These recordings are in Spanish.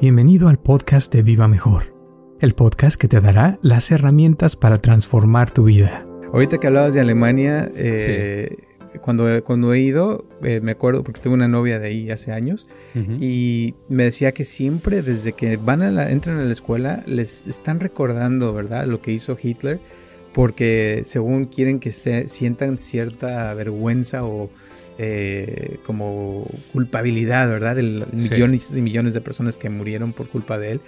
Bienvenido al podcast de Viva Mejor, el podcast que te dará las herramientas para transformar tu vida. Ahorita que hablabas de Alemania, eh, cuando, cuando he ido, eh, me acuerdo porque tengo una novia de ahí hace años y me decía que siempre desde que van a la, entran a la escuela les están recordando, ¿verdad? Lo que hizo Hitler porque según quieren que se sientan cierta vergüenza o eh, como culpabilidad, ¿verdad? De millones y millones de personas que murieron por culpa de él,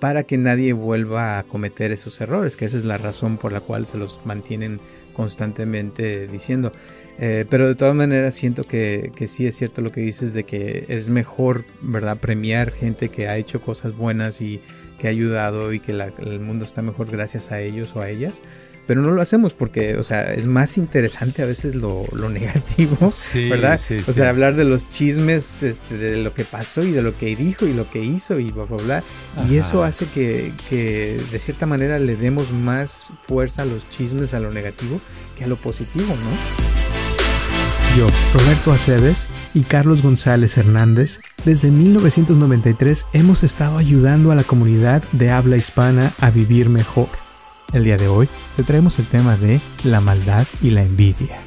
para que nadie vuelva a cometer esos errores, que esa es la razón por la cual se los mantienen constantemente diciendo. Eh, pero de todas maneras siento que, que, sí es cierto lo que dices de que es mejor, ¿verdad? Premiar gente que ha hecho cosas buenas y que ha ayudado y que el mundo está mejor gracias a ellos o a ellas pero no lo hacemos porque, o sea, es más interesante a veces lo, negativo, ¿verdad? o sea, hablar de los chismes, este, de lo que pasó y de lo que dijo y lo que hizo y bla, bla, bla. Y eso hace que, que, de cierta manera le demos más fuerza a los chismes, a lo negativo, que a lo positivo, ¿no? Yo, Roberto Aceves y Carlos González Hernández, desde 1993 hemos estado ayudando a la comunidad de habla hispana a vivir mejor el día de hoy te traemos el tema de la maldad y la envidia.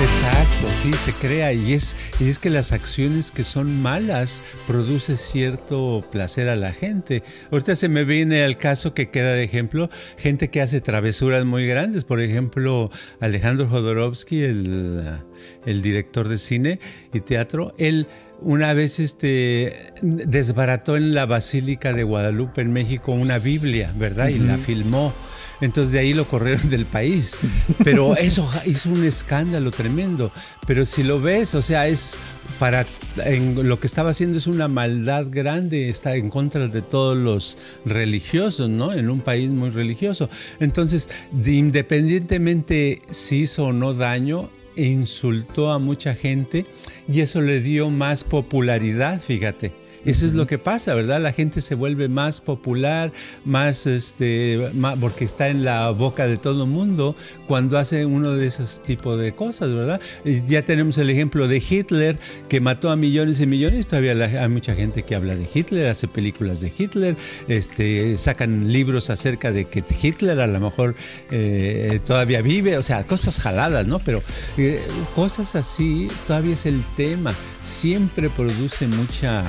Exacto, sí, se crea y es, y es que las acciones que son malas produce cierto placer a la gente. Ahorita se me viene al caso que queda de ejemplo, gente que hace travesuras muy grandes, por ejemplo, Alejandro Jodorowsky, el, el director de cine y teatro, él una vez este desbarató en la Basílica de Guadalupe en México una Biblia, ¿verdad? Y la filmó. Entonces de ahí lo corrieron del país. Pero eso hizo un escándalo tremendo. Pero si lo ves, o sea, es para en, lo que estaba haciendo es una maldad grande, está en contra de todos los religiosos, ¿no? En un país muy religioso. Entonces, independientemente si hizo o no daño, insultó a mucha gente y eso le dio más popularidad, fíjate. Eso es lo que pasa, ¿verdad? La gente se vuelve más popular, más, este, porque está en la boca de todo el mundo cuando hace uno de esos tipos de cosas, ¿verdad? Ya tenemos el ejemplo de Hitler, que mató a millones y millones, todavía hay mucha gente que habla de Hitler, hace películas de Hitler, este, sacan libros acerca de que Hitler a lo mejor eh, todavía vive, o sea, cosas jaladas, ¿no? Pero eh, cosas así todavía es el tema, siempre produce mucha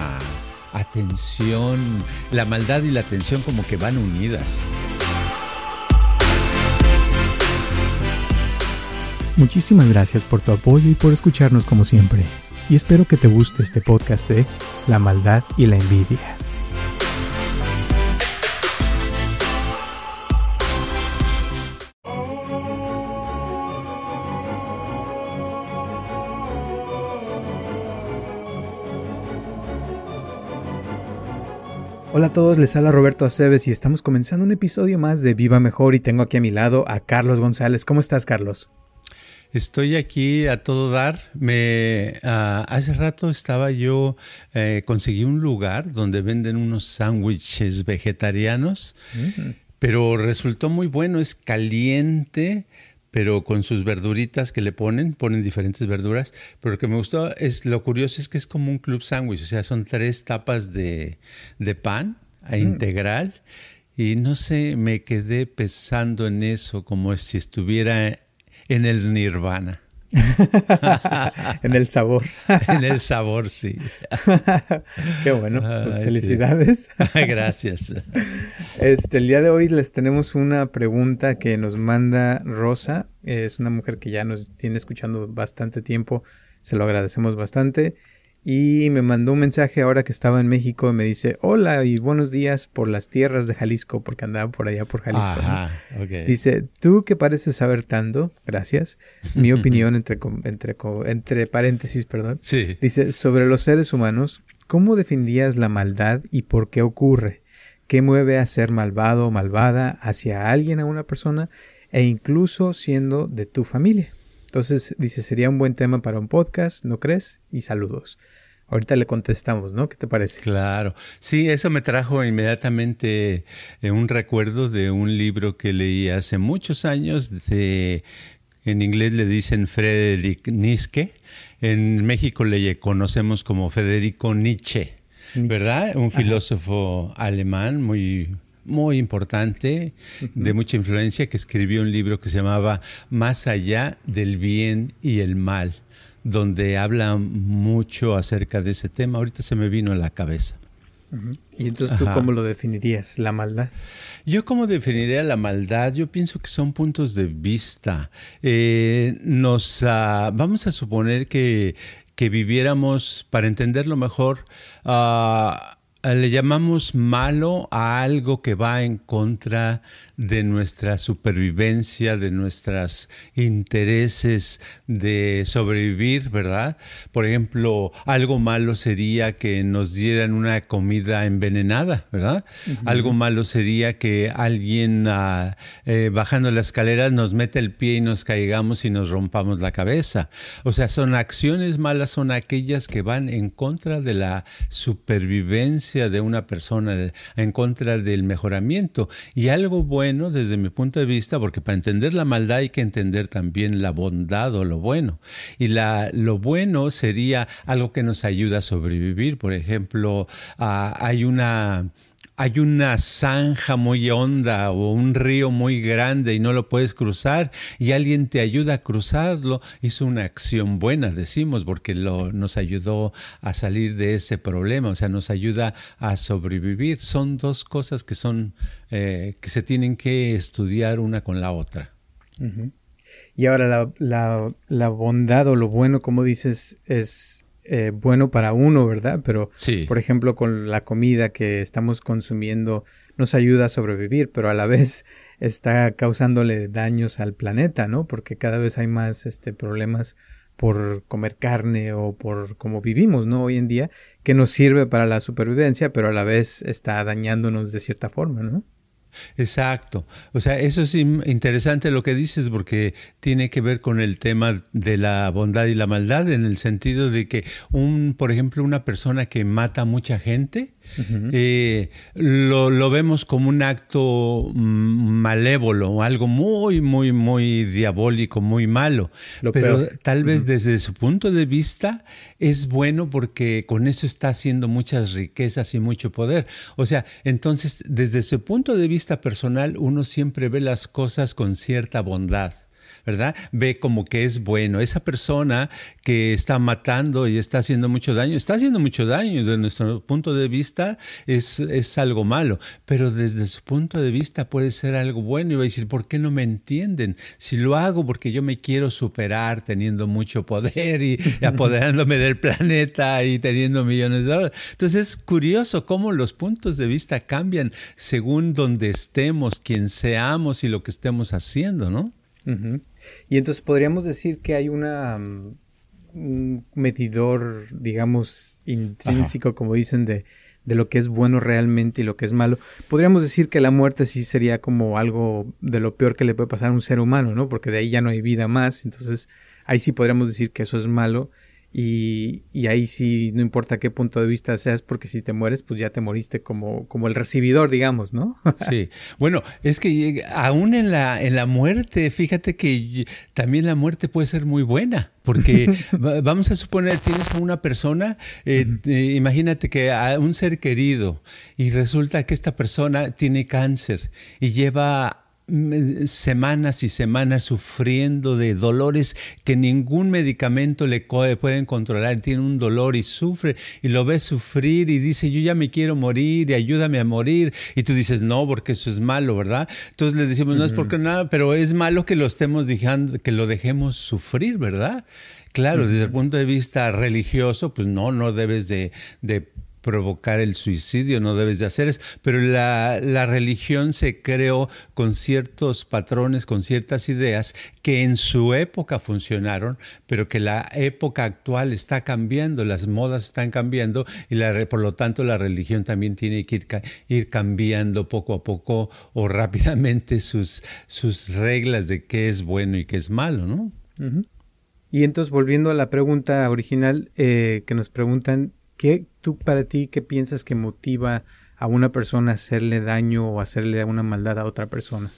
atención, la maldad y la atención como que van unidas. Muchísimas gracias por tu apoyo y por escucharnos como siempre. Y espero que te guste este podcast de La maldad y la envidia. Hola a todos, les habla Roberto Aceves y estamos comenzando un episodio más de Viva Mejor y tengo aquí a mi lado a Carlos González. ¿Cómo estás, Carlos? Estoy aquí a todo dar. Me uh, hace rato estaba yo eh, conseguí un lugar donde venden unos sándwiches vegetarianos, pero resultó muy bueno. Es caliente, pero con sus verduritas que le ponen, ponen diferentes verduras. Pero lo que me gustó es, lo curioso es que es como un club sándwich, o sea, son tres tapas de, de pan a mm. integral. Y no sé, me quedé pensando en eso como si estuviera en el nirvana. en el sabor. en el sabor, sí. Qué bueno, pues felicidades. Gracias. Este, el día de hoy les tenemos una pregunta que nos manda Rosa. Es una mujer que ya nos tiene escuchando bastante tiempo. Se lo agradecemos bastante y me mandó un mensaje ahora que estaba en México y me dice, hola y buenos días por las tierras de Jalisco, porque andaba por allá por Jalisco. Dice, tú que pareces saber tanto, gracias, mi opinión entre, entre, entre paréntesis, perdón, dice, sobre los seres humanos, ¿cómo definirías la maldad y por qué ocurre? ¿Qué mueve a ser malvado o malvada hacia alguien, a una persona, e incluso siendo de tu familia? Entonces, dice, sería un buen tema para un podcast, ¿no crees? Y saludos. Ahorita le contestamos, ¿no? ¿Qué te parece? Claro. Sí, eso me trajo inmediatamente eh, un recuerdo de un libro que leí hace muchos años. De, en inglés le dicen Friedrich Nietzsche. En México le conocemos como Federico Nietzsche, ¿verdad? Un filósofo alemán muy muy importante, de mucha influencia, que escribió un libro que se llamaba Más allá del bien y el mal donde habla mucho acerca de ese tema. Ahorita se me vino a la cabeza. ¿Y entonces tú cómo lo definirías, la maldad? Yo cómo definiría la maldad, yo pienso que son puntos de vista. Eh, nos ah, vamos a suponer que, que, viviéramos, para entenderlo mejor, uh, le llamamos malo a algo que va en contra de nuestra supervivencia, de nuestros intereses de sobrevivir, ¿verdad? Por ejemplo, algo malo sería que nos dieran una comida envenenada, ¿verdad? Algo malo sería que alguien ah, eh, bajando la escalera nos mete el pie y nos caigamos y nos rompamos la cabeza. O sea, son acciones malas, son aquellas que van en contra de la supervivencia de una persona, en contra del mejoramiento. Y algo bueno desde mi punto de vista, porque para entender la maldad hay que entender también la bondad o lo bueno. Y la, lo bueno sería algo que nos ayuda a sobrevivir. Por ejemplo, ah, hay una hay una zanja muy honda o un río muy grande y no lo puedes cruzar y alguien te ayuda a cruzarlo, hizo una acción buena, decimos, porque lo, nos ayudó a salir de ese problema, o sea, nos ayuda a sobrevivir. Son dos cosas que son eh, que se tienen que estudiar una con la otra. Y ahora la, la, la bondad o lo bueno, como dices, es eh, bueno para uno, ¿verdad? Pero, por ejemplo, con la comida que estamos consumiendo nos ayuda a sobrevivir, pero a la vez está causándole daños al planeta, ¿no? Porque cada vez hay más este, problemas por comer carne o por cómo vivimos, ¿no? Hoy en día, que nos sirve para la supervivencia, pero a la vez está dañándonos de cierta forma, ¿no? Exacto. O sea, eso es interesante lo que dices porque tiene que ver con el tema de la bondad y la maldad en el sentido de que un, por ejemplo, una persona que mata a mucha gente, eh, lo, vemos como un acto mm, malévolo, algo muy, muy, muy diabólico, muy malo. Pero tal vez desde su punto de vista es bueno porque con eso está haciendo muchas riquezas y mucho poder. O sea, entonces desde su punto de vista personal uno siempre ve las cosas con cierta bondad. ¿Verdad? Ve como que es bueno. Esa persona que está matando y está haciendo mucho daño, está haciendo mucho daño. Desde nuestro punto de vista es, es algo malo, pero desde su punto de vista puede ser algo bueno. Y va a decir, ¿por qué no me entienden? Si lo hago porque yo me quiero superar teniendo mucho poder y, apoderándome del planeta y teniendo millones de dólares. Entonces es curioso cómo los puntos de vista cambian según donde estemos, quien seamos y lo que estemos haciendo, ¿no? Y entonces podríamos decir que hay una mm, un medidor, digamos, intrínseco, como dicen, de, de lo que es bueno realmente y lo que es malo. Podríamos decir que la muerte sí sería como algo de lo peor que le puede pasar a un ser humano, ¿no? Porque de ahí ya no hay vida más. Entonces, ahí sí podríamos decir que eso es malo y, y, ahí sí, no importa qué punto de vista seas, porque si te mueres, pues ya te moriste como, como el recibidor, digamos, ¿no? sí. Bueno, es que aún en la, en la muerte, fíjate que también la muerte puede ser muy buena. Porque vamos a suponer, tienes a una persona, eh, eh, imagínate que a un ser querido y resulta que esta persona tiene cáncer y lleva semanas y semanas sufriendo de dolores que ningún medicamento le pueden controlar. Tiene un dolor y sufre y lo ves sufrir y dice, yo ya me quiero morir y ayúdame a morir. Y tú dices, no, porque eso es malo, ¿verdad? Entonces le decimos, no es porque nada, pero es malo que lo estemos dejando, que lo dejemos sufrir, ¿verdad? Claro, desde el punto de vista religioso, pues no, no debes de, de provocar el suicidio, no debes de hacer eso. Pero la, la religión se creó con ciertos patrones, con ciertas ideas que en su época funcionaron, pero que la época actual está cambiando, las modas están cambiando y la, por lo tanto la religión también tiene que ir, cambiando poco a poco o rápidamente sus, sus reglas de qué es bueno y qué es malo, ¿no? Y entonces, volviendo a la pregunta original eh, que nos preguntan, ¿qué tú para ti, qué piensas que motiva a una persona a hacerle daño o hacerle una maldad a otra persona?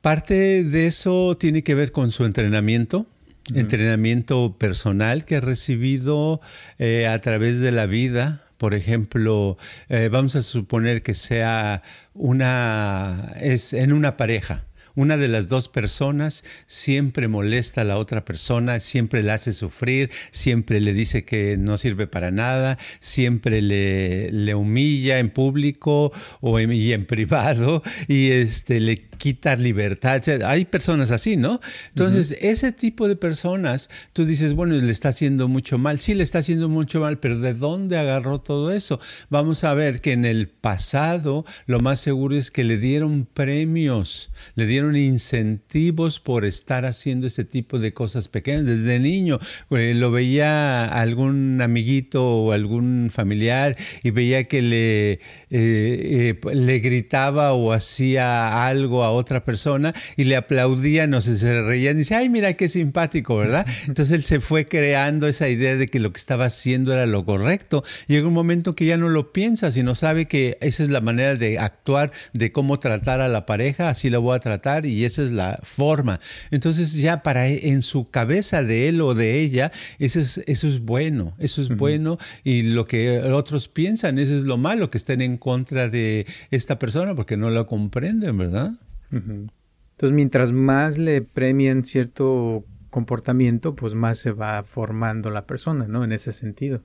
Parte de eso tiene que ver con su entrenamiento, entrenamiento personal que ha recibido eh, a través de la vida. Por ejemplo, eh, vamos a suponer que sea una, es en una pareja una de las dos personas siempre molesta a la otra persona, siempre la hace sufrir, siempre le dice que no sirve para nada, siempre le, le humilla en público o en, y en privado y este, le quita libertad. hay personas así, ¿no? Entonces, ese tipo de personas, tú dices, bueno, le está haciendo mucho mal. Sí, le está haciendo mucho mal, pero ¿de dónde agarró todo eso? Vamos a ver que en el pasado lo más seguro es que le dieron premios, le dieron incentivos por estar haciendo ese tipo de cosas pequeñas. Desde niño eh, lo veía algún amiguito o algún familiar y veía que le, eh, eh, le gritaba o hacía algo a otra persona y le aplaudían o se, se reían y dice, ay, mira qué simpático, ¿verdad? Entonces él se fue creando esa idea de que lo que estaba haciendo era lo correcto. Llega un momento que ya no lo piensa, sino sabe que esa es la manera de actuar, de cómo tratar a la pareja, así la voy a tratar y esa es la forma. Entonces ya para e, en su cabeza de él o de ella, eso es, eso es bueno, eso es bueno y lo que otros piensan, eso es lo malo, que estén en contra de esta persona porque no la comprenden, ¿verdad? Entonces mientras más le premian cierto comportamiento, pues más se va formando la persona, ¿no? En ese sentido.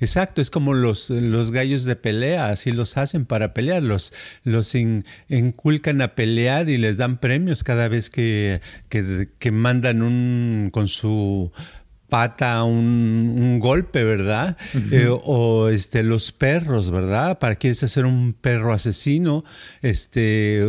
Exacto, es como los, los gallos de pelea, así los hacen para pelear, los, los inculcan a pelear y les dan premios cada vez que, que, mandan un con su pata un, un golpe, ¿verdad? Eh, o este los perros, ¿verdad? Para quieres hacer un perro asesino, este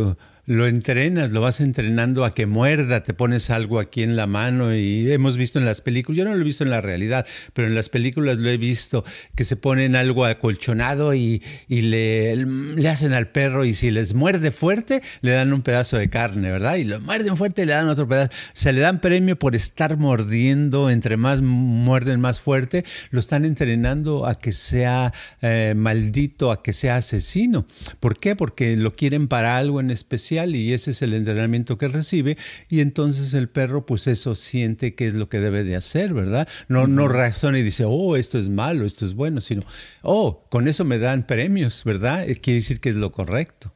lo entrenas, lo vas entrenando a que muerda, te pones algo aquí en la mano y hemos visto en las películas, yo no lo he visto en la realidad, pero en las películas lo he visto, que se ponen algo acolchonado y, y le, le, hacen al perro y si les muerde fuerte, le dan un pedazo de carne, ¿verdad? Y lo muerden fuerte y le dan otro pedazo. Se le dan premio por estar mordiendo, entre más muerden más fuerte, lo están entrenando a que sea eh, maldito, a que sea asesino. ¿Por qué? Porque lo quieren para algo en especial y ese es el entrenamiento que recibe y entonces el perro pues eso siente que es lo que debe de hacer, ¿verdad? No, no razona y dice, oh, esto es malo, esto es bueno, sino, oh, con eso me dan premios, ¿verdad? Eh, quiere decir que es lo correcto.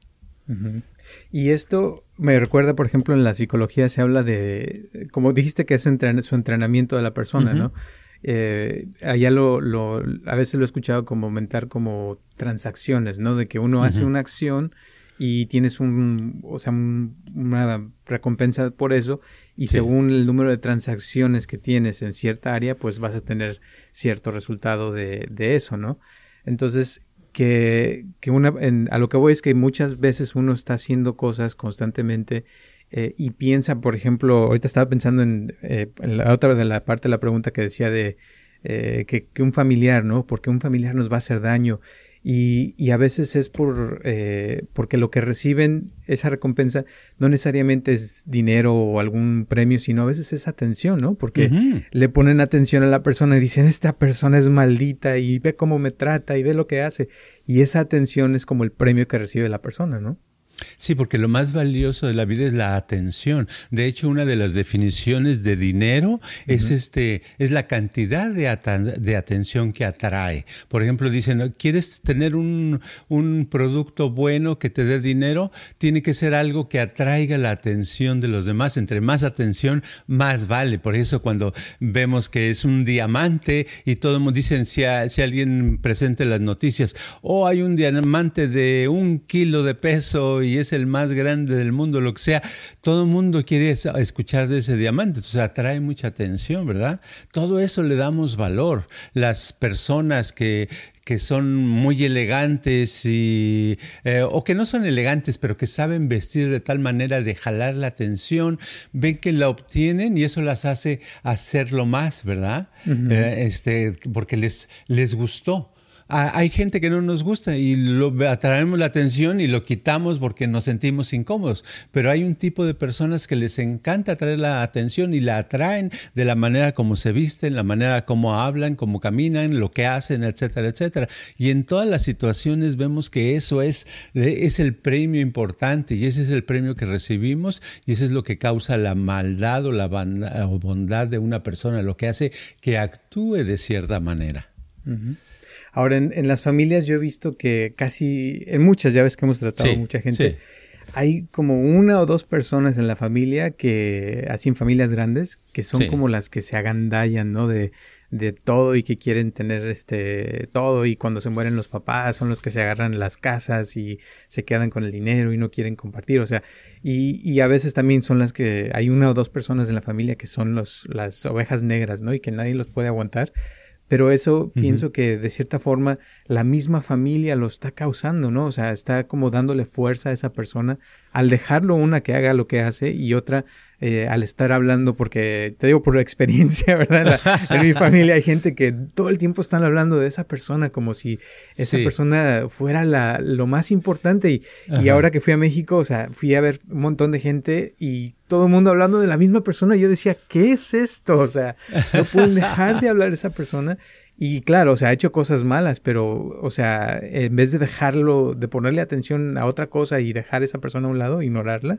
Y esto me recuerda, por ejemplo, en la psicología se habla de, como dijiste que es su entrenamiento de la persona, ¿no? Eh, allá lo, lo, a veces lo he escuchado como aumentar como transacciones, ¿no? De que uno hace una acción y tienes un, o sea, una recompensa por eso y según el número de transacciones que tienes en cierta área, pues vas a tener cierto resultado de, de eso, ¿no? Entonces, que, que una, a lo que voy es que muchas veces uno está haciendo cosas constantemente eh, y piensa, por ejemplo, ahorita estaba pensando en, eh, en, la otra de la parte de la pregunta que decía de eh, que, que, un familiar, ¿no? Porque un familiar nos va a hacer daño y, y a veces es por, eh, porque lo que reciben, esa recompensa, no necesariamente es dinero o algún premio, sino a veces es atención, ¿no? Porque le ponen atención a la persona y dicen, esta persona es maldita y ve cómo me trata y ve lo que hace. Y esa atención es como el premio que recibe la persona, ¿no? Sí, porque lo más valioso de la vida es la atención. De hecho, una de las definiciones de dinero es este, es la cantidad de, de, atención que atrae. Por ejemplo, dicen, ¿quieres tener un, un, producto bueno que te dé dinero? Tiene que ser algo que atraiga la atención de los demás. Entre más atención, más vale. Por eso cuando vemos que es un diamante y todo el mundo dicen, si, si alguien presente las noticias, oh, hay un diamante de un kilo de peso y es el más grande del mundo, lo que sea, todo el mundo quiere escuchar de ese diamante, entonces atrae mucha atención, ¿verdad? Todo eso le damos valor. Las personas que, que son muy elegantes y, eh, o que no son elegantes, pero que saben vestir de tal manera de jalar la atención, ven que la obtienen y eso las hace hacerlo más, ¿verdad? Eh, este, porque les, les gustó hay gente que no nos gusta y lo atraemos la atención y lo quitamos porque nos sentimos incómodos, pero hay un tipo de personas que les encanta atraer la atención y la atraen de la manera como se visten, la manera como hablan, como caminan, lo que hacen, etcétera, etcétera. Y en todas las situaciones vemos que eso es, es el premio importante y ese es el premio que recibimos y eso es lo que causa la maldad o la bondad de una persona, lo que hace que actúe de cierta manera. Ahora, en, las familias yo he visto que casi, en muchas, ya ves que hemos tratado mucha gente, hay como una o dos personas en la familia que, así en familias grandes, que son como las que se agandallan, ¿no? De, de todo y que quieren tener este todo y cuando se mueren los papás son los que se agarran las casas y se quedan con el dinero y no quieren compartir, o sea, y, y a veces también son las que hay una o dos personas en la familia que son los, las ovejas negras, ¿no? Y que nadie los puede aguantar pero eso pienso que de cierta forma la misma familia lo está causando, ¿no? O sea, está como dándole fuerza a esa persona al dejarlo una que haga lo que hace y otra eh, al estar hablando, porque te digo por experiencia, ¿verdad? en mi familia hay gente que todo el tiempo están hablando de esa persona como si esa persona fuera la, lo más importante. Y, y, ahora que fui a México, o sea, fui a ver un montón de gente y todo el mundo hablando de la misma persona. Yo decía, ¿qué es esto? O sea, no pueden dejar de hablar de esa persona. Y claro, o sea, ha hecho cosas malas, pero, o sea, en vez de dejarlo, de ponerle atención a otra cosa y dejar a esa persona a un lado, ignorarla,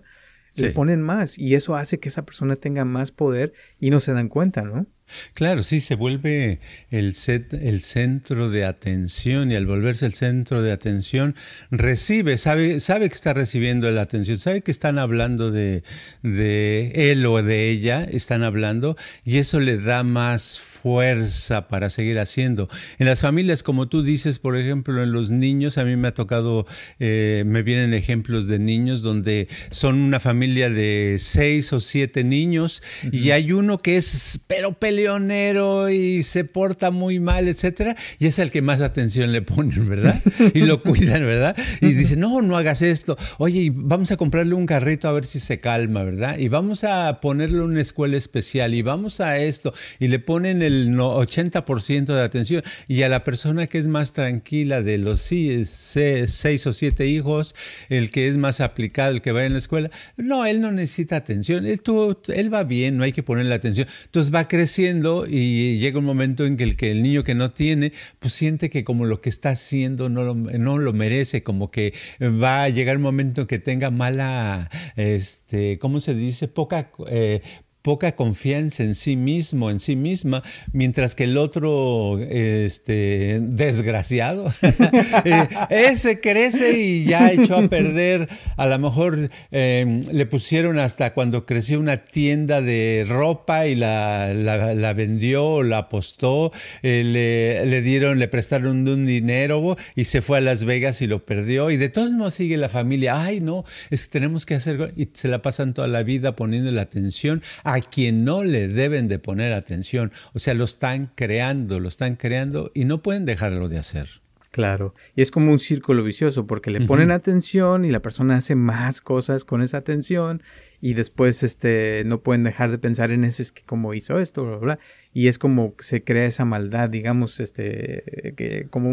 le ponen más y eso hace que esa persona tenga más poder y no se dan cuenta, ¿no? Claro, sí, se vuelve el, set, el centro de atención y al volverse el centro de atención recibe, sabe, sabe que está recibiendo la atención, sabe que están hablando de, de él o de ella, están hablando y eso le da más fuerza para seguir haciendo. En las familias, como tú dices, por ejemplo, en los niños, a mí me ha tocado, eh, me vienen ejemplos de niños donde son una familia de seis o siete niños y hay uno que es pero peleonero y se porta muy mal, etcétera, y es el que más atención le ponen, ¿verdad? Y lo cuidan, ¿verdad? Y dicen, no, no hagas esto. Oye, vamos a comprarle un carrito a ver si se calma, ¿verdad? Y vamos a ponerle una escuela especial y vamos a esto. Y le ponen el el 80% de atención. Y a la persona que es más tranquila de los seis o siete hijos, el que es más aplicado, el que va en la escuela, no, él no necesita atención. Él, él va bien, no hay que ponerle atención. Entonces va creciendo y llega un momento en que el, que el niño que no tiene, pues siente que como lo que está haciendo no lo, no lo merece, como que va a llegar un momento en que tenga mala, este, ¿cómo se dice? Poca, eh, poca confianza en sí mismo, en sí misma, mientras que el otro, este, desgraciado, eh, ese crece y ya echó a perder, a lo mejor em, le pusieron hasta cuando creció una tienda de ropa y la, la, vendió, la apostó, eh, le, le, dieron, le prestaron un dinero y se fue a Las Vegas y lo perdió. Y de todos modos sigue la familia, ay no, es que tenemos que hacer, y se la pasan toda la vida poniendo la atención quien no le deben de poner atención. O sea, lo están creando, lo están creando y no pueden dejarlo de hacer. Claro, y es como un círculo vicioso porque le ponen atención y la persona hace más cosas con esa atención y después este no pueden dejar de pensar en eso es que como hizo esto bla bla y es como se crea esa maldad digamos este que como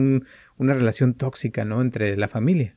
una relación tóxica no entre la familia.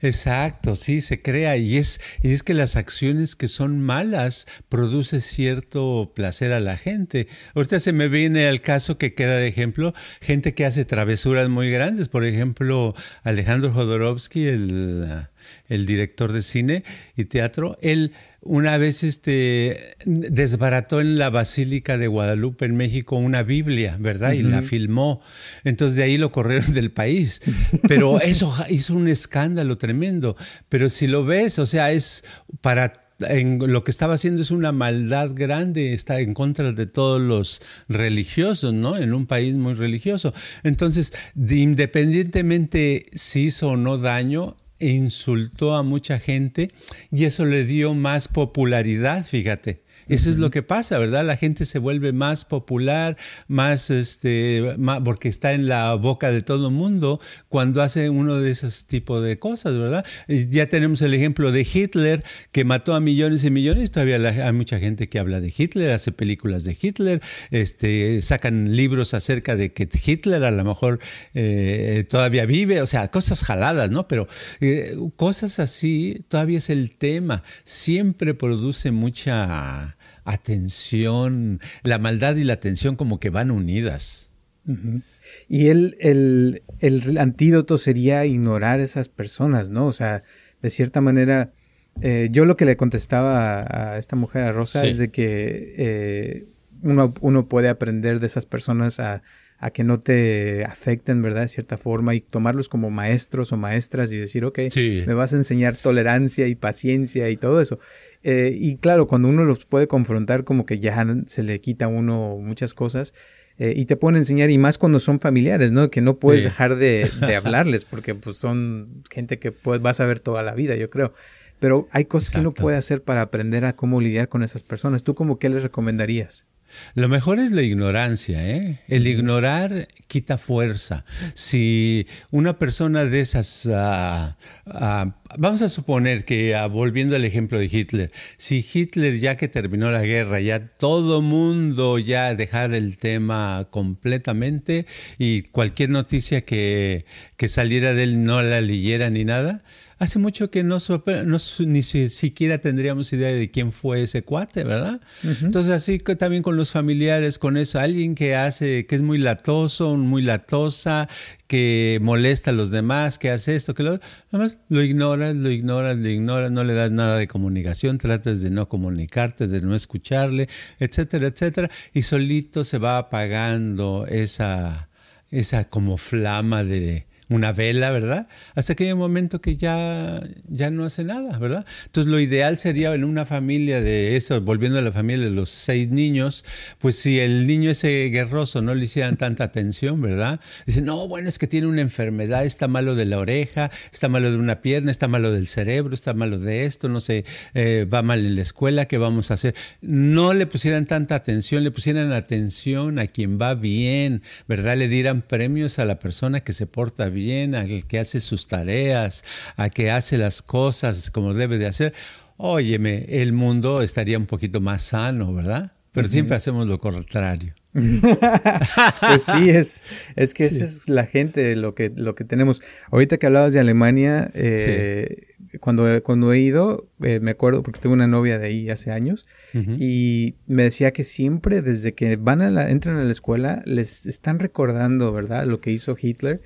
Exacto, sí, se crea y es, y es que las acciones que son malas produce cierto placer a la gente. Ahorita se me viene al caso que queda de ejemplo, gente que hace travesuras muy grandes, por ejemplo, Alejandro Jodorowsky, el, el director de cine y teatro, él una vez este, desbarató en la Basílica de Guadalupe en México una Biblia, ¿verdad? Y la filmó. Entonces de ahí lo corrieron del país. Pero eso hizo un escándalo tremendo. Pero si lo ves, o sea, es para en lo que estaba haciendo es una maldad grande, está en contra de todos los religiosos, ¿no? En un país muy religioso. Entonces, independientemente si hizo o no daño, insultó a mucha gente y eso le dio más popularidad, fíjate. Eso es lo que pasa, ¿verdad? La gente se vuelve más popular, más, este, porque está en la boca de todo el mundo cuando hace uno de esos tipos de cosas, ¿verdad? Ya tenemos el ejemplo de Hitler, que mató a millones y millones. Todavía hay mucha gente que habla de Hitler, hace películas de Hitler, este, sacan libros acerca de que Hitler a lo mejor eh, todavía vive, o sea, cosas jaladas, ¿no? Pero eh, cosas así todavía es el tema. Siempre produce mucha atención, la maldad y la atención como que van unidas. Y el, el, el, antídoto sería ignorar a esas personas, ¿no? O sea, de cierta manera, eh, yo lo que le contestaba a, esta mujer, a Rosa, es de que eh, uno, uno puede aprender de esas personas a a que no te afecten, ¿verdad? De cierta forma y tomarlos como maestros o maestras y decir, ok, me vas a enseñar tolerancia y paciencia y todo eso. Eh, y claro, cuando uno los puede confrontar, como que ya se le quita a uno muchas cosas. Eh, y te pueden enseñar, y más cuando son familiares, ¿no? Que no puedes dejar de, hablarles, porque pues son gente que pues, vas a ver toda la vida, yo creo. Pero hay cosas que uno puede hacer para aprender a cómo lidiar con esas personas. ¿Tú como qué les recomendarías? Lo mejor es la ignorancia, ¿eh? El ignorar quita fuerza. Si una persona de esas, ah, ah, vamos a suponer que, ah, volviendo al ejemplo de Hitler, si Hitler ya que terminó la guerra, ya todo mundo ya dejar el tema completamente y cualquier noticia que, que saliera de él no la leyera ni nada, hace mucho que no, ni siquiera tendríamos idea de quién fue ese cuate, ¿verdad? Entonces así que también con los familiares, con eso, alguien que hace, que es muy latoso, muy latosa, que molesta a los demás, que hace esto, que lo más lo ignoras, lo ignoras, lo ignoras, no le das nada de comunicación, tratas de no comunicarte, de no escucharle, etcétera, etcétera, y solito se va apagando esa, esa como flama de una vela, ¿verdad? Hasta que hay un momento que ya, ya no hace nada, ¿verdad? Entonces lo ideal sería en una familia de eso, volviendo a la familia de los seis niños, pues si el niño ese guerroso no le hicieran tanta atención, ¿verdad? Dicen, no, bueno, es que tiene una enfermedad, está malo de la oreja, está malo de una pierna, está malo del cerebro, está malo de esto, no sé, eh, va mal en la escuela, ¿qué vamos a hacer? No le pusieran tanta atención, le pusieran atención a quien va bien, ¿verdad? Le dieran premios a la persona que se porta bien bien, al que hace sus tareas, a que hace las cosas como debe de hacer, óyeme, el mundo estaría un poquito más sano, ¿verdad? Pero siempre hacemos lo contrario. pues sí, es, es que esa es la gente, lo que, lo que tenemos. Ahorita que hablabas de Alemania, eh, cuando, cuando he ido, eh, me acuerdo, porque tengo una novia de ahí hace años, y me decía que siempre, desde que van a la, entran a la escuela, les están recordando, ¿verdad? Lo que hizo Hitler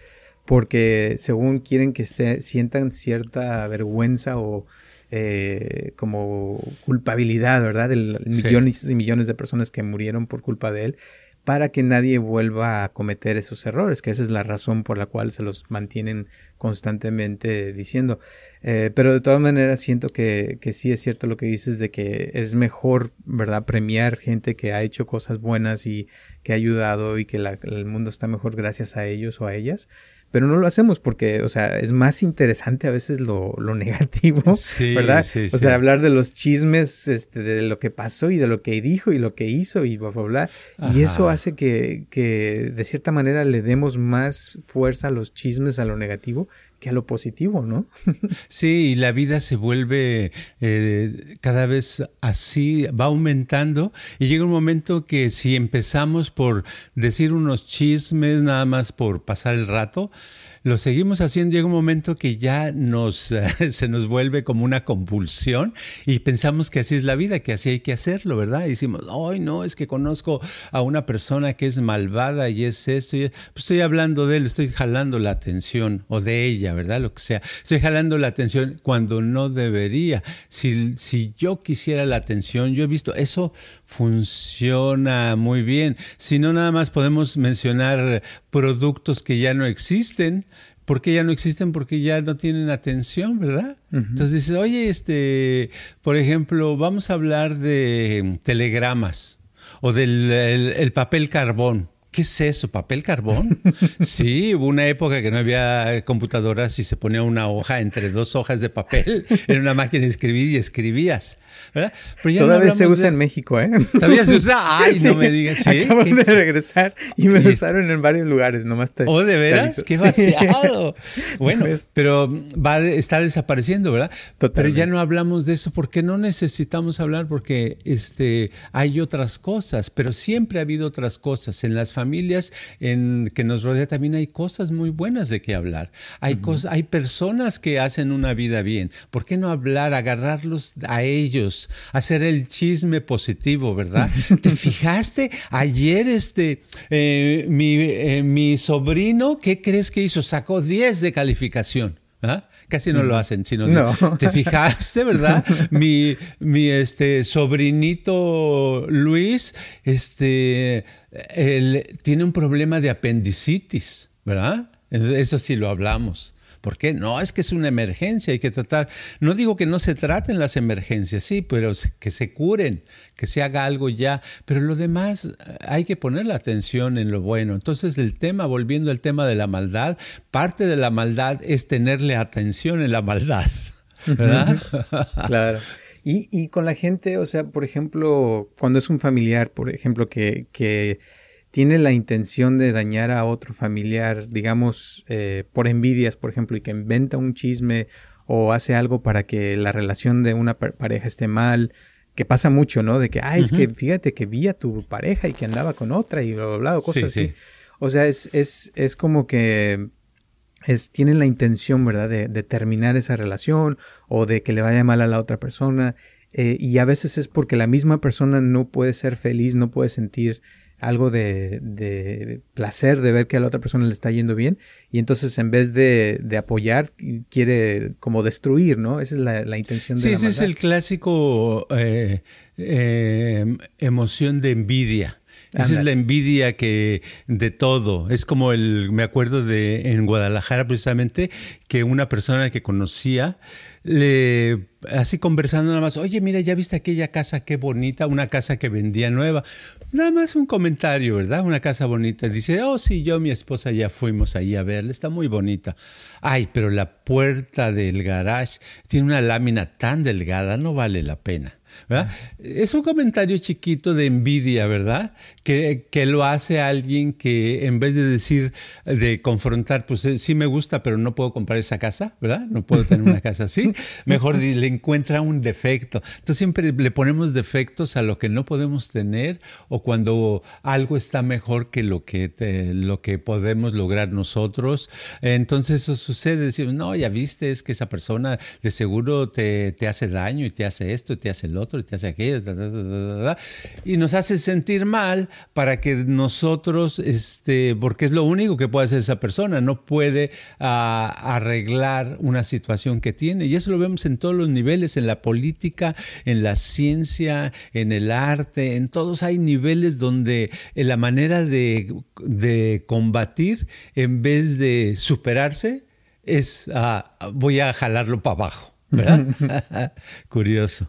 porque según quieren que se sientan cierta vergüenza o eh, como culpabilidad, ¿verdad? De millones y millones de personas que murieron por culpa de él, para que nadie vuelva a cometer esos errores, que esa es la razón por la cual se los mantienen constantemente diciendo. Eh, pero de todas maneras siento que, que, sí es cierto lo que dices de que es mejor, ¿verdad? Premiar gente que ha hecho cosas buenas y que ha ayudado y que el mundo está mejor gracias a ellos o a ellas pero no lo hacemos porque, o sea, es más interesante a veces lo, lo negativo, ¿verdad? o sea, hablar de los chismes, este, de lo que pasó y de lo que dijo y lo que hizo y bla, bla, bla. Y eso hace que, que de cierta manera le demos más fuerza a los chismes, a lo negativo, que a lo positivo, ¿no? sí, y la vida se vuelve eh, cada vez así, va aumentando y llega un momento que si empezamos por decir unos chismes nada más por pasar el rato, lo seguimos haciendo, llega un momento que ya nos, se nos vuelve como una compulsión y pensamos que así es la vida, que así hay que hacerlo, ¿verdad? Y decimos, ay, no, es que conozco a una persona que es malvada y es esto, y pues estoy hablando de él, estoy jalando la atención, o de ella, ¿verdad? Lo que sea, estoy jalando la atención cuando no debería. Si, si yo quisiera la atención, yo he visto, eso funciona muy bien. Si no, nada más podemos mencionar productos que ya no existen. ¿Por qué ya no existen? Porque ya no tienen atención, ¿verdad? Entonces dices, oye, este, por ejemplo, vamos a hablar de telegramas o del el papel carbón ¿Qué es eso? ¿Papel carbón? Sí, hubo una época que no había computadoras y se ponía una hoja entre dos hojas de papel en una máquina de escribir y escribías. Todavía se usa en México, ¿eh? Todavía se usa. Ay, no me digas. ¿sí? Acabo de regresar y me lo usaron en varios lugares, nomás te. ¿Oh, de veras? ¡Qué vaciado! Bueno, pero va, está desapareciendo, ¿verdad? Pero ya no hablamos de eso porque no necesitamos hablar porque este, hay otras cosas, pero siempre ha habido otras cosas. En las familias en, que nos rodea también hay cosas muy buenas de qué hablar. Hay, cosas, hay personas que hacen una vida bien. ¿Por qué no hablar, agarrarlos a ellos? Hacer el chisme positivo, ¿verdad? ¿Te fijaste? Ayer este, eh, eh, mi, sobrino, ¿qué crees que hizo? Sacó 10 de calificación. ¿Ah? Casi no lo hacen, sino no. te fijaste, ¿verdad? mi, mi este, sobrinito Luis este, él, tiene un problema de apendicitis, ¿verdad? Eso sí lo hablamos. ¿Por qué? No, es que es una emergencia, hay que tratar. No digo que no se traten las emergencias, sí, pero que se curen, que se haga algo ya. Pero lo demás eh, hay que poner la atención en lo bueno. Entonces el tema, volviendo al tema de la maldad, parte de la maldad es tenerle atención en la maldad. ¿Verdad? claro. Y, y, con la gente, o sea, por ejemplo, cuando es un familiar, por ejemplo, que, que tiene la intención de dañar a otro familiar, digamos, eh, por envidias, por ejemplo, y que inventa un chisme o hace algo para que la relación de una pareja esté mal, que pasa mucho, ¿no? De que, ay, es que fíjate que vi a tu pareja y que andaba con otra y bla, bla, cosas así. O sea, es, es, es como que es, tienen la intención, ¿verdad?, de, de, terminar esa relación o de que le vaya mal a la otra persona. Eh, y a veces es porque la misma persona no puede ser feliz, no puede sentir algo de, placer de ver que a la otra persona le está yendo bien y entonces en vez de, apoyar quiere como destruir, ¿no? Esa es la, intención de sí, la ese es el clásico eh, eh, emoción de envidia. Esa es la envidia que de todo. Es como el, me acuerdo de en Guadalajara precisamente, que una persona que conocía le, así conversando nada más, oye, mira, ya viste aquella casa, qué bonita, una casa que vendía nueva. Nada más un comentario, ¿verdad? Una casa bonita. Dice, oh, sí, yo, mi esposa ya fuimos ahí a verla, está muy bonita. Ay, pero la puerta del garage tiene una lámina tan delgada, no vale la pena. Es un comentario chiquito de envidia, ¿verdad? Que, que, lo hace alguien que en vez de decir, de confrontar, pues eh, sí me gusta, pero no puedo comprar esa casa, ¿verdad? No puedo tener una casa así, mejor le encuentra un defecto. Entonces siempre le ponemos defectos a lo que no podemos tener o cuando algo está mejor que lo que, lo que podemos lograr nosotros. Entonces eso sucede, decimos, no, ya viste, es que esa persona de seguro te, te hace daño y te hace esto y te hace lo otro y te hace aquello, y nos hace sentir mal para que nosotros, este, porque es lo único que puede hacer esa persona, no puede ah, arreglar una situación que tiene. Y eso lo vemos en todos los niveles, en la política, en la ciencia, en el arte, en todos hay niveles donde la manera de, de combatir, en vez de superarse, es ah, voy a jalarlo para abajo. Curioso.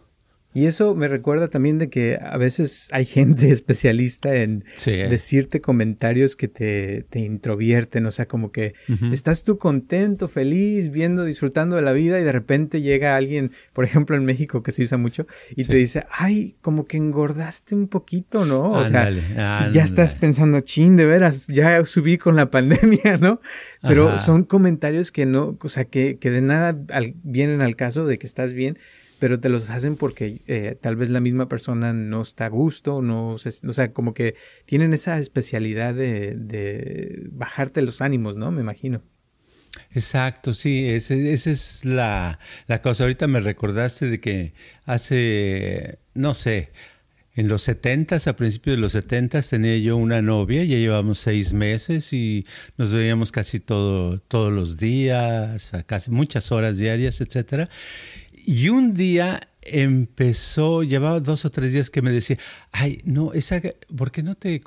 Y eso me recuerda también de que a veces hay gente especialista en decirte comentarios que te, te, introvierten, o sea, como que estás tú contento, feliz, viendo, disfrutando de la vida y de repente llega alguien, por ejemplo en México que se usa mucho, y te dice, ay, como que engordaste un poquito, ¿no? O sea, ya estás pensando, chin, de veras, ya subí con la pandemia, ¿no? Pero son comentarios que no, o sea, que, que de nada vienen al caso de que estás bien pero te los hacen porque eh, tal vez la misma persona no está a gusto, no o sea, como que tienen esa especialidad de, bajarte los ánimos, ¿no? Me imagino. Exacto, sí, esa es la, la, cosa. Ahorita me recordaste de que hace, no sé, en los setentas, a principios de los setentas, tenía yo una novia, ya llevamos seis meses y nos veíamos casi todo, todos los días, casi muchas horas diarias, etcétera. Y un día empezó, llevaba dos o tres días que me decía, ay, no, esa, ¿por qué no te,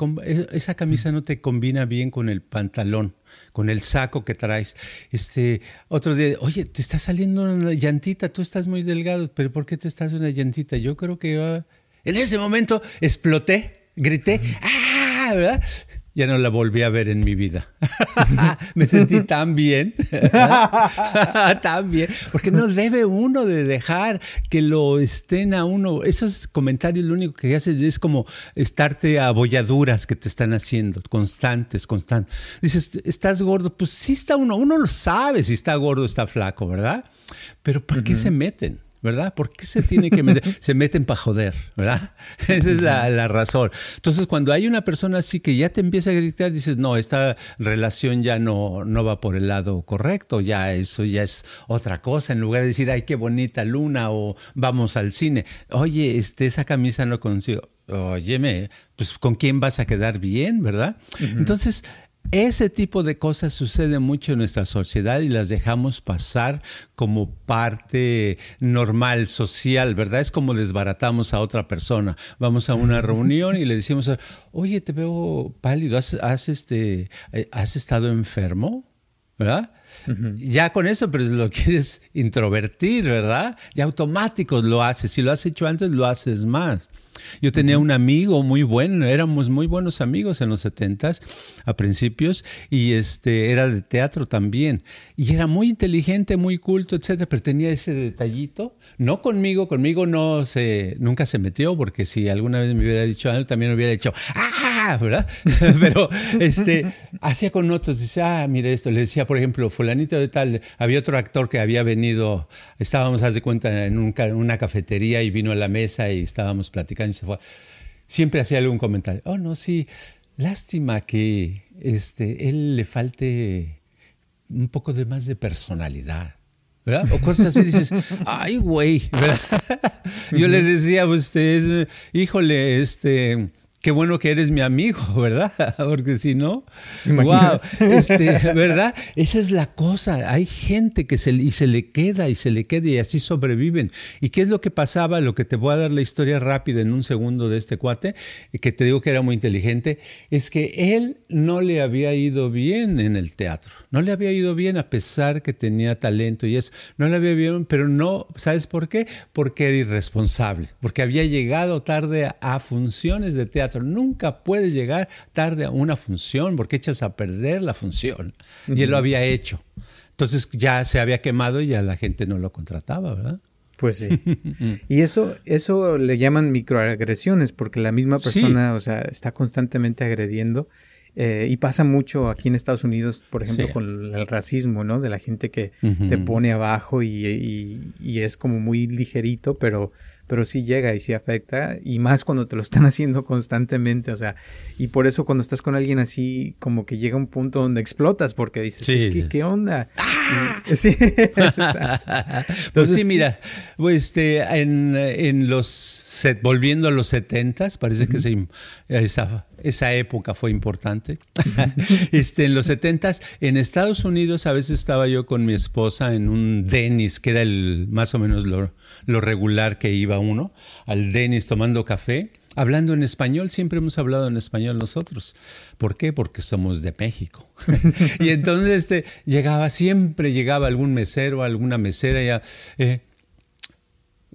esa camisa no te combina bien con el pantalón? con el saco que traes. Este, otro día, oye, te está saliendo una llantita, tú estás muy delgado, pero ¿por qué te estás una llantita? Yo creo que en ese momento exploté, grité, ¡ah! ¿verdad? Ya no la volví a ver en mi vida. Me sentí tan bien, tan bien, porque no debe uno de dejar que lo estén a uno. Esos comentarios lo único que hacen es como estarte a abolladuras que te están haciendo, constantes, constantes. Dices, ¿estás gordo? Pues sí está uno, uno lo sabe si está gordo, está flaco, ¿verdad? Pero ¿por qué se meten? ¿Verdad? ¿Por qué se tiene que meter? se meten para joder, ¿verdad? Esa es la, razón. Entonces, cuando hay una persona así que ya te empieza a gritar, dices, no, esta relación ya no, no va por el lado correcto, ya eso ya es otra cosa, en lugar de decir, ay, qué bonita luna o vamos al cine. Oye, este, esa camisa no consigo. Óyeme, pues con quién vas a quedar bien, ¿verdad? Entonces, ese tipo de cosas sucede mucho en nuestra sociedad y las dejamos pasar como parte normal, social, ¿verdad? Es como desbaratamos a otra persona. Vamos a una reunión y le decimos, oye, te veo pálido, ¿has, este, eh, ¿has estado enfermo? ¿Verdad? Ya con eso, pero lo quieres introvertir, ¿verdad? Ya automático lo haces. Si lo has hecho antes, lo haces más. Yo tenía un amigo muy bueno, éramos muy buenos amigos en los setentas, a principios, y este era de teatro también. Y era muy inteligente, muy culto, etcétera, pero tenía ese detallito. No conmigo, conmigo no se, nunca se metió, porque si alguna vez me hubiera dicho algo, también hubiera dicho, ¡ah! ¿Verdad? pero este, hacía con otros, dice, ah, mire esto. Le decía, por ejemplo, fulanito de tal, había otro actor que había venido, estábamos, haz de cuenta, en una cafetería y vino a la mesa y estábamos platicando y se fue. Siempre hacía algún comentario. Oh, no, sí, lástima que este, él le falte un poco de más de personalidad. ¿verdad? O cosas así, dices, ay, güey. Yo le decía a usted, híjole, este, qué bueno que eres mi amigo, ¿verdad? Porque si no, wow, este, ¿verdad? Esa es la cosa. Hay gente que se, y se le queda y se le queda y así sobreviven. ¿Y qué es lo que pasaba? Lo que te voy a dar la historia rápida en un segundo de este cuate, que te digo que era muy inteligente, es que él no le había ido bien en el teatro. No le había ido bien a pesar que tenía talento y eso. No le había ido bien, pero no, ¿sabes por qué? Porque era irresponsable, porque había llegado tarde a funciones de teatro Nunca puedes llegar tarde a una función porque echas a perder la función. Y él lo había hecho. Entonces ya se había quemado y ya la gente no lo contrataba, ¿verdad? Pues sí. y eso, eso le llaman microagresiones porque la misma persona, o sea, está constantemente agrediendo. Eh, y pasa mucho aquí en Estados Unidos, por ejemplo, con el racismo, ¿no? De la gente que te pone abajo y, y, es como muy ligerito, pero pero sí llega y sí afecta, y más cuando te lo están haciendo constantemente, o sea, y por eso cuando estás con alguien así, como que llega un punto donde explotas, porque dices, es que, ¿qué onda? ¡Ah! Sí. Entonces, sí, mira, pues este, en, en los, volviendo a los setentas, parece que esa, esa época fue importante. este, en los setentas, en Estados Unidos, a veces estaba yo con mi esposa en un Dennis, que era el más o menos lo lo regular que iba uno, al Denis tomando café, hablando en español, siempre hemos hablado en español nosotros. ¿Por qué? Porque somos de México. y entonces este, llegaba, siempre llegaba algún mesero, alguna mesera ya, eh,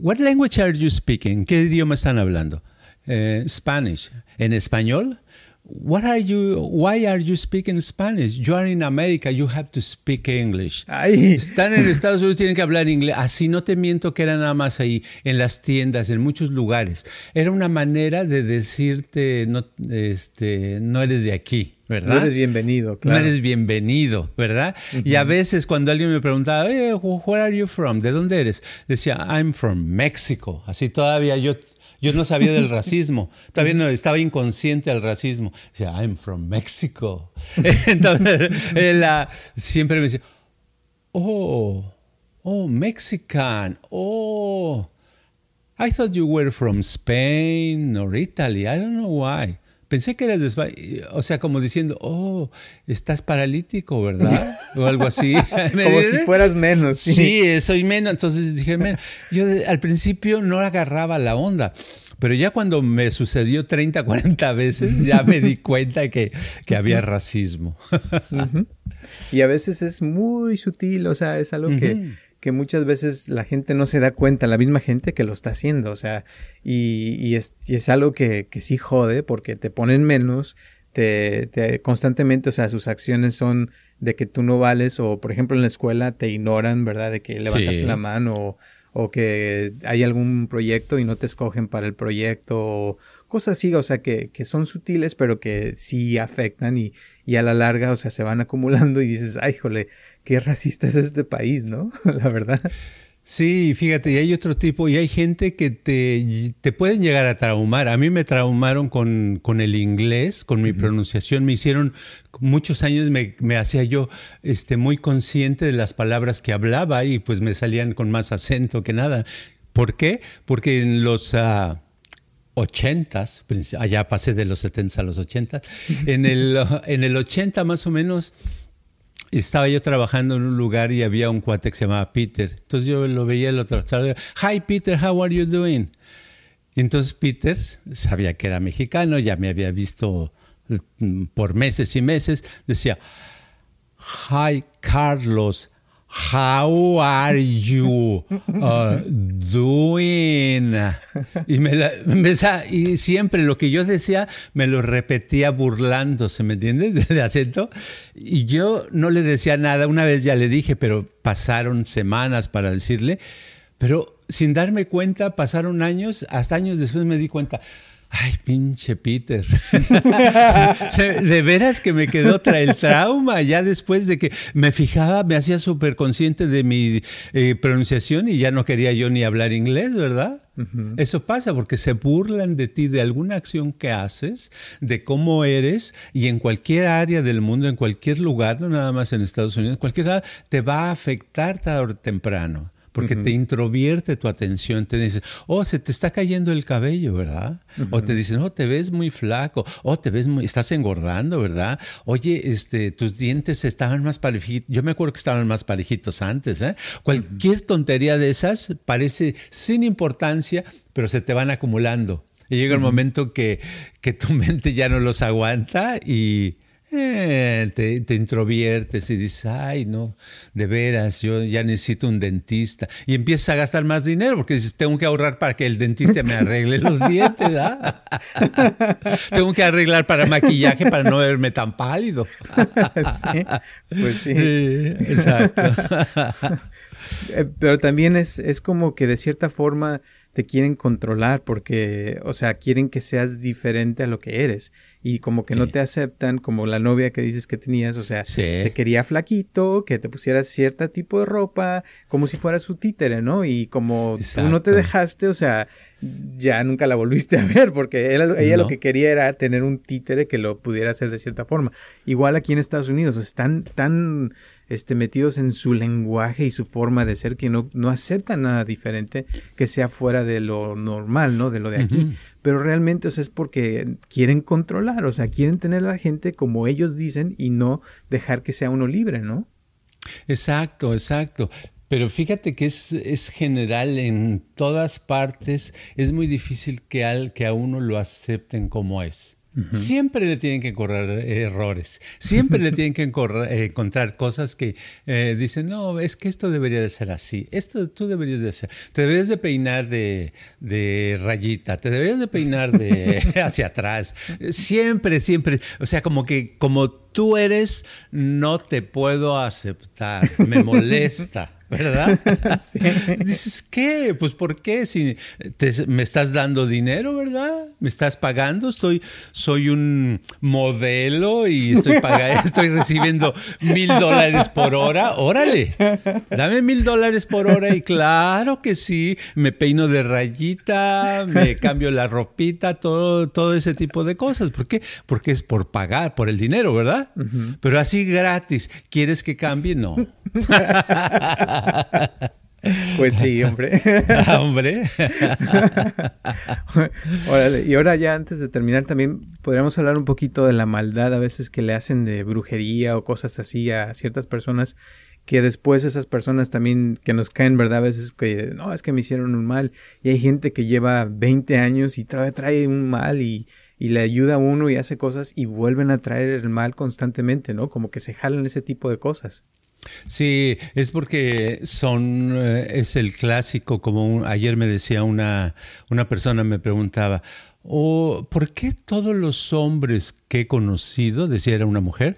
What language are you speaking? ¿Qué idioma están hablando? Eh, Spanish. ¿En español? What are you, why are you speaking Spanish? You are in America, you have to speak English. Están en Estados Unidos, tienen que hablar inglés. Así no te miento que era nada más ahí, en las tiendas, en muchos lugares. Era una manera de decirte, no, este, no eres de aquí. ¿verdad? No eres bienvenido, claro. No eres bienvenido, ¿verdad? Y a veces cuando alguien me preguntaba, where are you from? ¿De dónde eres? Decía, I'm from Mexico. Así todavía yo yo no sabía del racismo, todavía no, estaba inconsciente del racismo. Decía, I'm from Mexico. Entonces, él, siempre me decía, oh, oh, Mexican, oh, I thought you were from Spain or Italy, I don't know why. Pensé que eras de o sea, como diciendo, oh, estás paralítico, ¿verdad? O algo así. como si fueras menos. Sí. sí, soy menos. Entonces dije, menos. Yo al principio no agarraba la onda. Pero ya cuando me sucedió 30, 40 veces, ya me di cuenta que, que había racismo. Y a veces es muy sutil, o sea, es algo que, que muchas veces la gente no se da cuenta, la misma gente que lo está haciendo, o sea, y, y, es, y es, algo que, que, sí jode porque te ponen menos, te, constantemente, o sea, sus acciones son de que tú no vales o, por ejemplo, en la escuela te ignoran, ¿verdad? De que levantaste la mano o, o, que hay algún proyecto y no te escogen para el proyecto o cosas así, o sea, que, que son sutiles pero que sí afectan y, y, a la larga, o sea, se van acumulando y dices, ay, jole, qué racista es este país, ¿no? la verdad. Sí, fíjate, y hay otro tipo, y hay gente que te, te pueden llegar a traumar. A mí me traumaron con, con el inglés, con mi pronunciación. Me hicieron, muchos años me, me, hacía yo este, muy consciente de las palabras que hablaba y pues me salían con más acento que nada. ¿Por qué? Porque en los... Uh, 80 allá pasé de los 70 a los 80, en el, en el 80 más o menos estaba yo trabajando en un lugar y había un cuate que se llamaba Peter. Entonces yo lo veía el otro. Hi Peter, how are you doing? entonces Peter sabía que era mexicano, ya me había visto mm, por meses y meses. Decía, Hi Carlos, How are you uh, doing? Y, me, y siempre lo que yo decía me lo repetía burlándose, ¿me entiendes? De acento. Y yo no le decía nada. Una vez ya le dije, pero pasaron semanas para decirle. Pero sin darme cuenta, pasaron años. Hasta años después me di cuenta. Ay, pinche Peter. de veras que me quedó tra el trauma ya después de que me fijaba, me hacía súper consciente de mi eh, pronunciación y ya no quería yo ni hablar inglés, ¿verdad? Eso pasa porque se burlan de ti, de alguna acción que haces, de cómo eres y en cualquier área del mundo, en cualquier lugar, no nada más en Estados Unidos, en cualquier lado, te va a afectar tarde o temprano porque te introvierte tu atención. Te dices, oh, se te está cayendo el cabello, ¿verdad? O te dicen, oh, te ves muy flaco, oh, te ves muy, estás engordando, ¿verdad? Oye, este, tus dientes estaban más parejitos. Yo me acuerdo que estaban más parejitos antes, ¿eh? Cualquier tontería de esas parece sin importancia, pero se te van acumulando. Y llega el momento que, que tu mente ya no los aguanta y eh, te, te, introviertes y dices, ay, no, de veras, yo ya necesito un dentista. Y empiezas a gastar más dinero porque dices, tengo que ahorrar para que el dentista me arregle los dientes. ¿ah? tengo que arreglar para maquillaje para no verme tan pálido. sí, pues sí. exacto. Eh, pero también es, es como que de cierta forma te quieren controlar porque, o sea, quieren que seas diferente a lo que eres. Y como que no te aceptan como la novia que dices que tenías, o sea, te quería flaquito, que te pusieras cierto tipo de ropa, como si fuera su títere, ¿no? Y como tú no te dejaste, o sea, ya nunca la volviste a ver porque ella, lo que quería era tener un títere que lo pudiera hacer de cierta forma. Igual aquí en Estados Unidos, están tan este, metidos en su lenguaje y su forma de ser que no, no aceptan nada diferente que sea fuera de lo normal, ¿no? De lo de aquí. Pero realmente, o sea, es porque quieren controlar, o sea, quieren tener a la gente como ellos dicen y no dejar que sea uno libre, ¿no? Exacto, exacto. Pero fíjate que es, es, general en todas partes, es muy difícil que, al, que a uno lo acepten como es. Siempre le tienen que correr errores, siempre le tienen que eh, encontrar cosas que eh, dicen, no, es que esto debería de ser así, esto tú deberías de hacer, te deberías de peinar de, de rayita, te deberías de peinar de hacia atrás, siempre, siempre, o sea, como que como tú eres, no te puedo aceptar, me molesta. ¿verdad? Dices, ¿qué? Pues ¿por qué? Si me estás dando dinero, ¿verdad? ¿Me estás pagando? Estoy, soy un modelo y estoy pagando, estoy recibiendo mil dólares por hora. Órale, dame mil dólares por hora y claro que sí, me peino de rayita, me cambio la ropita, todo, todo ese tipo de cosas. ¿Por qué? Porque es por pagar, por el dinero, ¿verdad? Pero así gratis. ¿Quieres que cambie? No. Pues sí, hombre. Ah, hombre. y ahora ya antes de terminar también podríamos hablar un poquito de la maldad a veces que le hacen de brujería o cosas así a ciertas personas que después esas personas también que nos caen, ¿verdad? A veces que no, es que me hicieron un mal y hay gente que lleva 20 años y trae, trae un mal y, y le ayuda a uno y hace cosas y vuelven a traer el mal constantemente, ¿no? Como que se jalan ese tipo de cosas. Sí, es porque son, eh, es el clásico, como ayer me decía una, una persona, me preguntaba, o ¿por qué todos los hombres que he conocido, decía era una mujer,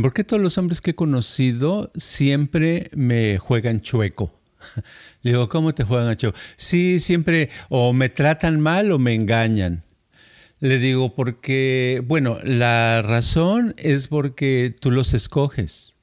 ¿por qué todos los hombres que he conocido siempre me juegan chueco? Le digo, ¿cómo te juegan a chueco? Sí, siempre o me tratan mal o me engañan. Le digo, porque, bueno, la razón es porque tú los escoges.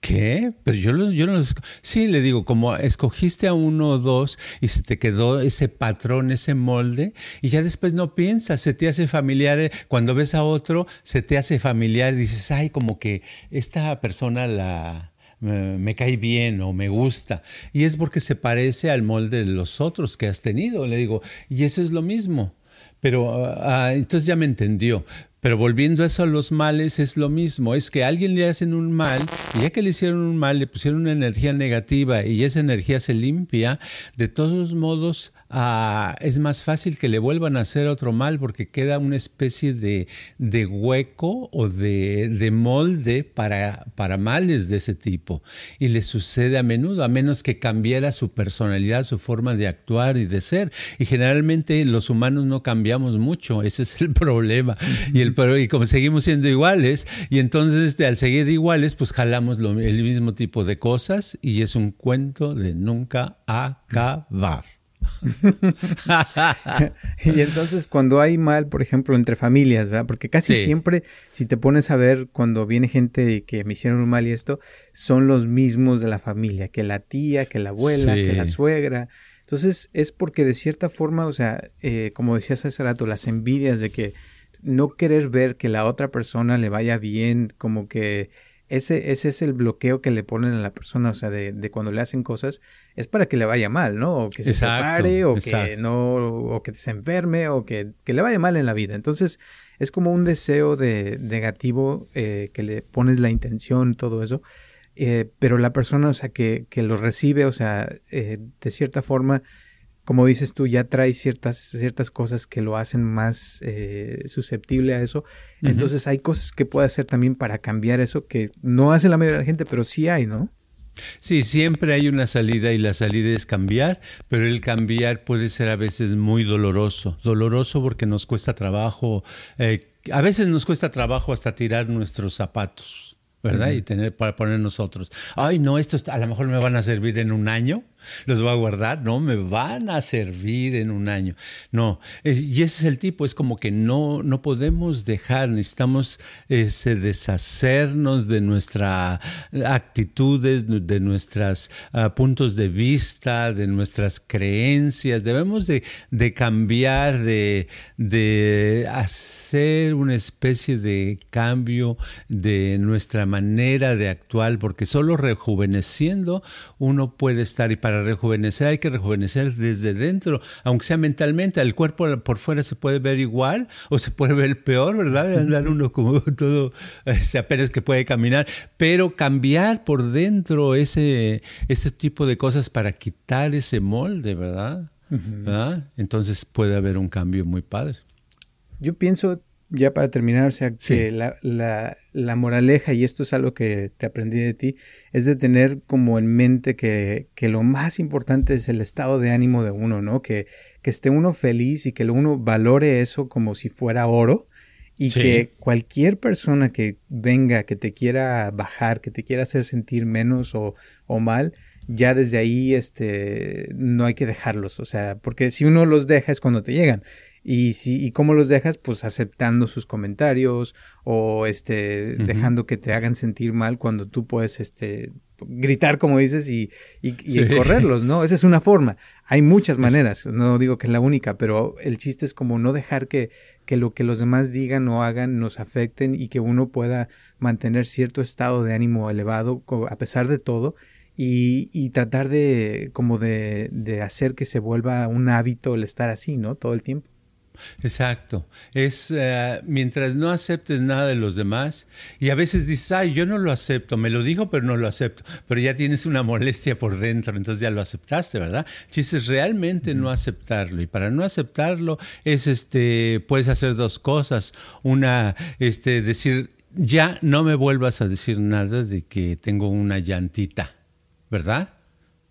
¿Qué? Pero yo, yo no. Sí, le digo, como escogiste a uno o dos y se te quedó ese patrón, ese molde, y ya después no piensas, se te hace familiar, eh, cuando ves a otro, se te hace familiar y dices, ay, como que esta persona la, me, cae bien o me gusta. Y es porque se parece al molde de los otros que has tenido. Le digo, y eso es lo mismo. Pero ah, entonces ya me entendió. Pero volviendo a eso a los males es lo mismo, es que a alguien le hacen un mal y ya que le hicieron un mal le pusieron una energía negativa y esa energía se limpia, de todos modos es más fácil que le vuelvan a hacer otro mal porque queda una especie de, hueco o de, molde para, para males de ese tipo. Y le sucede a menudo, a menos que cambiara su personalidad, su forma de actuar y de ser. Y generalmente los humanos no cambiamos mucho, ese es el problema. Y, y como seguimos siendo iguales, y entonces al seguir iguales, pues jalamos el mismo tipo de cosas y es un cuento de nunca acabar. y entonces cuando hay mal, por ejemplo, entre familias, ¿verdad? Porque casi siempre, si te pones a ver cuando viene gente que me hicieron un mal y esto, son los mismos de la familia, que la tía, que la abuela, que la suegra. Entonces es porque de cierta forma, o sea, eh, como decías hace rato, las envidias de que no querer ver que la otra persona le vaya bien, como que ese, ese es el bloqueo que le ponen a la persona, o sea, de, de, cuando le hacen cosas, es para que le vaya mal, ¿no? O que se separe, o que no, o que se enferme, o que, que, le vaya mal en la vida. Entonces, es como un deseo de negativo eh, que le pones la intención, todo eso. Eh, pero la persona, o sea, que, que lo recibe, o sea, eh, de cierta forma, como dices tú, ya trae ciertas, ciertas cosas que lo hacen más eh, susceptible a eso. Entonces hay cosas que puede hacer también para cambiar eso que no hace la mayoría de la gente, pero sí hay, ¿no? Sí, siempre hay una salida y la salida es cambiar, pero el cambiar puede ser a veces muy doloroso. Doloroso porque nos cuesta trabajo, eh, a veces nos cuesta trabajo hasta tirar nuestros zapatos. ¿verdad? Y tener para poner nosotros, ay, no, esto a lo mejor me van a servir en un año, los voy a guardar, no, me van a servir en un año. No, eh, y ese es el tipo, es como que no, no podemos dejar, necesitamos ese deshacernos de nuestras actitudes, de nuestros ah, puntos de vista, de nuestras creencias. Debemos de, de cambiar, de, de hacer una especie de cambio de nuestra manera de actuar, porque solo rejuveneciendo uno puede estar y para rejuvenecer hay que rejuvenecer desde dentro, aunque sea mentalmente. El cuerpo por fuera se puede ver igual o se puede ver peor, ¿verdad? Andar uno como todo, este, apenas que puede caminar, pero cambiar por dentro ese, ese tipo de cosas para quitar ese molde, ¿verdad? Entonces puede haber un cambio muy padre. Yo pienso ya para terminar, o sea, que la, la, la, moraleja, y esto es algo que te aprendí de ti, es de tener como en mente que, que, lo más importante es el estado de ánimo de uno, ¿no? Que, que esté uno feliz y que uno valore eso como si fuera oro. Y que cualquier persona que venga, que te quiera bajar, que te quiera hacer sentir menos o, o mal, ya desde ahí este, no hay que dejarlos. O sea, porque si uno los deja es cuando te llegan. Y, si, y cómo los dejas, pues aceptando sus comentarios o este, dejando que te hagan sentir mal cuando tú puedes este, gritar, como dices, y, y, correrlos, ¿no? Esa es una forma. Hay muchas maneras, no digo que es la única, pero el chiste es como no dejar que, que lo que los demás digan o hagan nos afecten y que uno pueda mantener cierto estado de ánimo elevado a pesar de todo y, y tratar de como de, de hacer que se vuelva un hábito el estar así, ¿no? Todo el tiempo. Exacto. Es eh, mientras no aceptes nada de los demás y a veces dices, ay, yo no lo acepto, me lo dijo, pero no lo acepto, pero ya tienes una molestia por dentro, entonces ya lo aceptaste, ¿verdad? Si es realmente no aceptarlo y para no aceptarlo es, este, puedes hacer dos cosas. Una, este, decir, ya no me vuelvas a decir nada de que tengo una llantita, ¿verdad?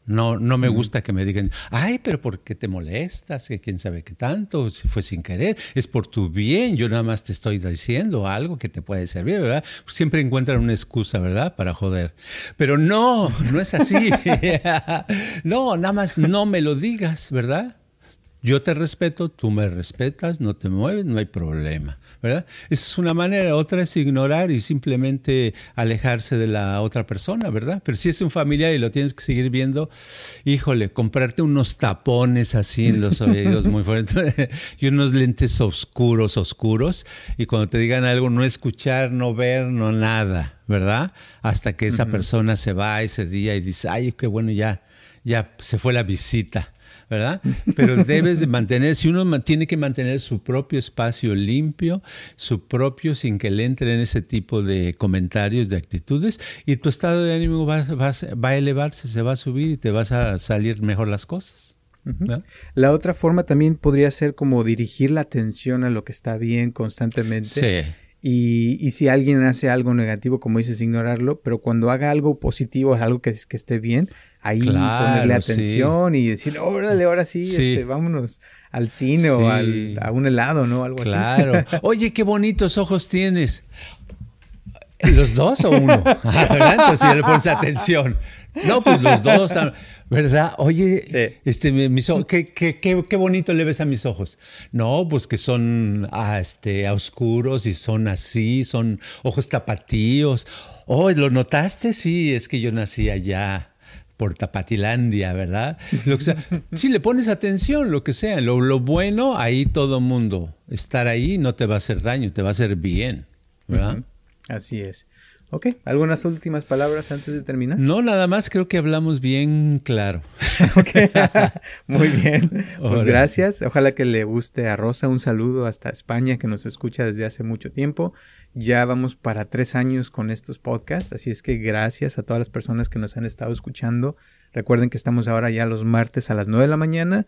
No, no me gusta que me digan, ay, pero ¿por qué te molestas? Que quién sabe qué tanto, si fue sin querer, es por tu bien, yo nada más te estoy diciendo algo que te puede servir, ¿verdad? Siempre encuentran una excusa, ¿verdad? Para joder. Pero no, no es así. no, nada más no me lo digas, ¿verdad? Yo te respeto, tú me respetas, no te mueves, no hay problema, ¿verdad? Esa es una manera, otra es ignorar y simplemente alejarse de la otra persona, ¿verdad? Pero si es un familiar y lo tienes que seguir viendo, híjole, comprarte unos tapones así en los oídos muy fuertes y unos lentes oscuros, oscuros, y cuando te digan algo, no escuchar, no ver, no nada, ¿verdad? Hasta que esa persona se va ese día y dice, ay, qué bueno, ya, ya se fue la visita. ¿Verdad? Pero debes de mantener, si uno tiene que mantener su propio espacio limpio, su propio, sin que le entren ese tipo de comentarios, de actitudes, y tu estado de ánimo va, va, a elevarse, se va a subir y te vas a salir mejor las cosas. La otra forma también podría ser como dirigir la atención a lo que está bien constantemente. Sí. Y, y, si alguien hace algo negativo, como dices, ignorarlo, pero cuando haga algo positivo, algo que, que esté bien, ahí ponerle atención y decir, órale, ahora sí, Este, vámonos al cine o al, a un helado, ¿no? Algo así. Claro. Oye, qué bonitos ojos tienes. ¿Los dos o uno? Entonces ya le pones atención. No, pues los dos. ¿Verdad? Oye, este, mis ojos, ¿qué, qué, qué, bonito le ves a mis ojos. No, pues que son ah, este, oscuros y son así, son ojos tapatíos. Oh, ¿lo notaste? Sí, es que yo nací allá por Tapatilandia, ¿verdad? Lo que sea. Si le pones atención, lo que sea, lo, lo, bueno, ahí todo mundo. Estar ahí no te va a hacer daño, te va a hacer bien, ¿verdad? Así es. Ok, ¿algunas últimas palabras antes de terminar? No, nada más, creo que hablamos bien claro. muy bien. Pues gracias. Ojalá que le guste a Rosa. Un saludo hasta España, que nos escucha desde hace mucho tiempo. Ya vamos para tres años con estos podcasts, así es que gracias a todas las personas que nos han estado escuchando. Recuerden que estamos ahora ya los martes a las nueve de la mañana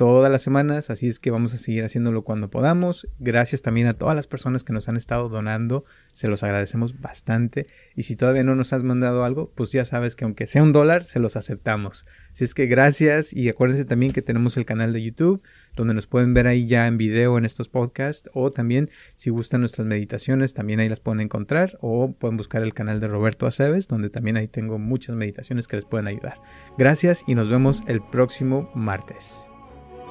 todas las semanas, así es que vamos a seguir haciéndolo cuando podamos. Gracias también a todas las personas que nos han estado donando, se los agradecemos bastante. Y si todavía no nos has mandado algo, pues ya sabes que aunque sea un dólar, se los aceptamos. Así es que gracias y acuérdense también que tenemos el canal de YouTube, donde nos pueden ver ahí ya en video en estos podcasts, o también si gustan nuestras meditaciones, también ahí las pueden encontrar, o pueden buscar el canal de Roberto Aceves, donde también ahí tengo muchas meditaciones que les pueden ayudar. Gracias y nos vemos el próximo martes.